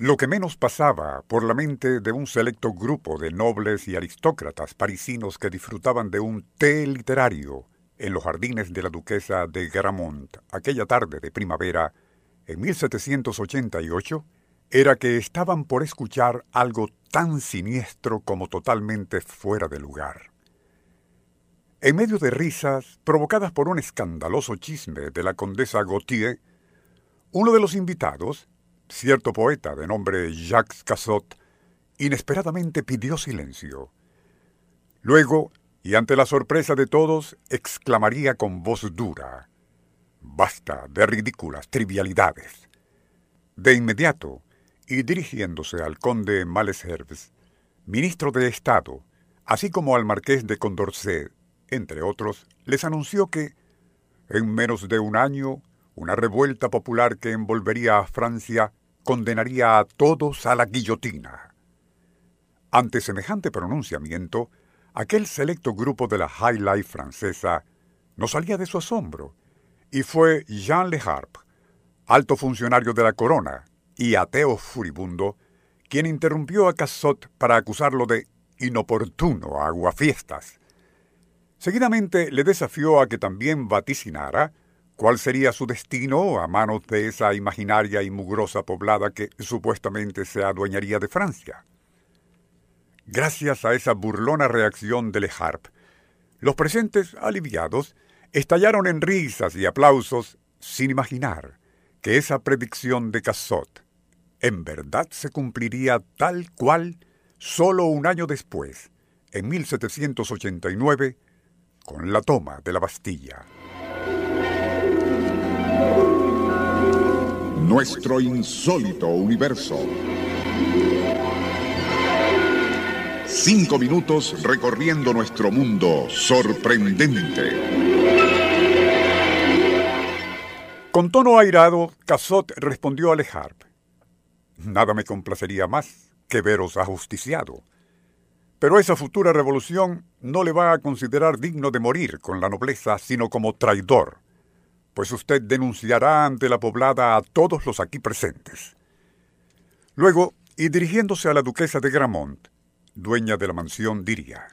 Lo que menos pasaba por la mente de un selecto grupo de nobles y aristócratas parisinos que disfrutaban de un té literario en los jardines de la duquesa de Gramont aquella tarde de primavera en 1788 era que estaban por escuchar algo tan siniestro como totalmente fuera de lugar. En medio de risas provocadas por un escandaloso chisme de la condesa Gautier, uno de los invitados, cierto poeta de nombre Jacques Cassot, inesperadamente pidió silencio. Luego, y ante la sorpresa de todos, exclamaría con voz dura, Basta de ridículas trivialidades. De inmediato, y dirigiéndose al conde Malesherbes, ministro de Estado, así como al marqués de Condorcet, entre otros, les anunció que, en menos de un año, una revuelta popular que envolvería a Francia condenaría a todos a la guillotina. Ante semejante pronunciamiento, aquel selecto grupo de la High Life francesa no salía de su asombro, y fue Jean Le Harpe, alto funcionario de la corona y ateo furibundo, quien interrumpió a Cassot para acusarlo de inoportuno aguafiestas. Seguidamente le desafió a que también vaticinara cuál sería su destino a manos de esa imaginaria y mugrosa poblada que supuestamente se adueñaría de Francia. Gracias a esa burlona reacción de Le Harpe, los presentes, aliviados, estallaron en risas y aplausos sin imaginar que esa predicción de Cassot en verdad se cumpliría tal cual solo un año después, en 1789, con la toma de la Bastilla. Nuestro insólito universo. Cinco minutos recorriendo nuestro mundo sorprendente. Con tono airado, Cassot respondió a Le Harpe. Nada me complacería más que veros ajusticiado. Pero esa futura revolución no le va a considerar digno de morir con la nobleza, sino como traidor, pues usted denunciará ante la poblada a todos los aquí presentes. Luego, y dirigiéndose a la duquesa de Gramont, dueña de la mansión, diría,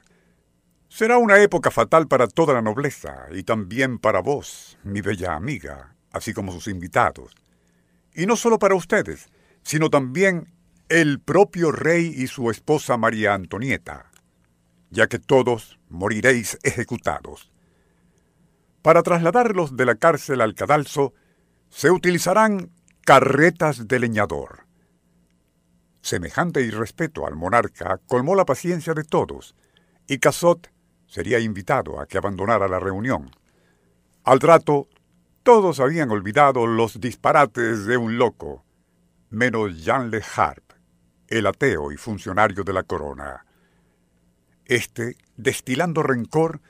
Será una época fatal para toda la nobleza y también para vos, mi bella amiga, así como sus invitados. Y no solo para ustedes, sino también el propio rey y su esposa María Antonieta, ya que todos moriréis ejecutados. Para trasladarlos de la cárcel al cadalso, se utilizarán carretas de leñador. Semejante irrespeto al monarca colmó la paciencia de todos, y Casot sería invitado a que abandonara la reunión. Al trato, todos habían olvidado los disparates de un loco, menos Jean Le Harpe, el ateo y funcionario de la corona. Este, destilando rencor,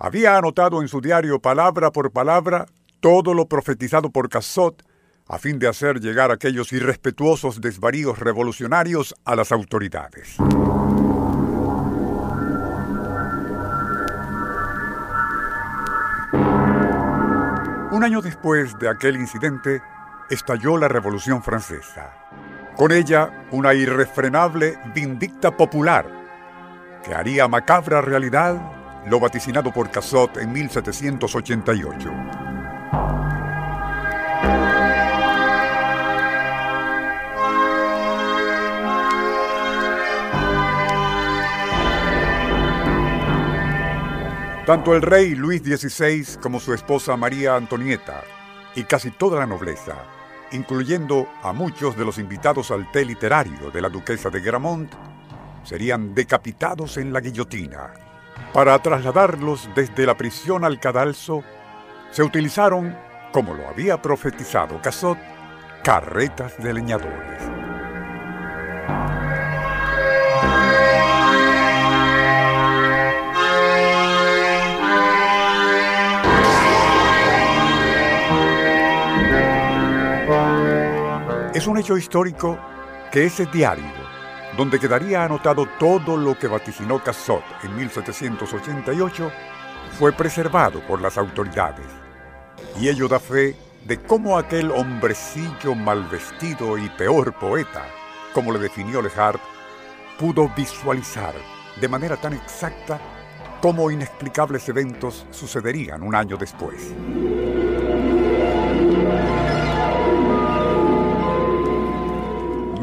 había anotado en su diario palabra por palabra todo lo profetizado por Cassot a fin de hacer llegar aquellos irrespetuosos desvaríos revolucionarios a las autoridades. Un año después de aquel incidente, estalló la Revolución Francesa. Con ella, una irrefrenable vindicta popular que haría macabra realidad lo vaticinado por Cassot en 1788. Tanto el rey Luis XVI como su esposa María Antonieta y casi toda la nobleza incluyendo a muchos de los invitados al té literario de la duquesa de Gramont, serían decapitados en la guillotina. Para trasladarlos desde la prisión al cadalso, se utilizaron, como lo había profetizado Casot, carretas de leñadores. Es un hecho histórico que ese diario, donde quedaría anotado todo lo que vaticinó Cassot en 1788, fue preservado por las autoridades. Y ello da fe de cómo aquel hombrecillo mal vestido y peor poeta, como le definió Lehart, pudo visualizar de manera tan exacta cómo inexplicables eventos sucederían un año después.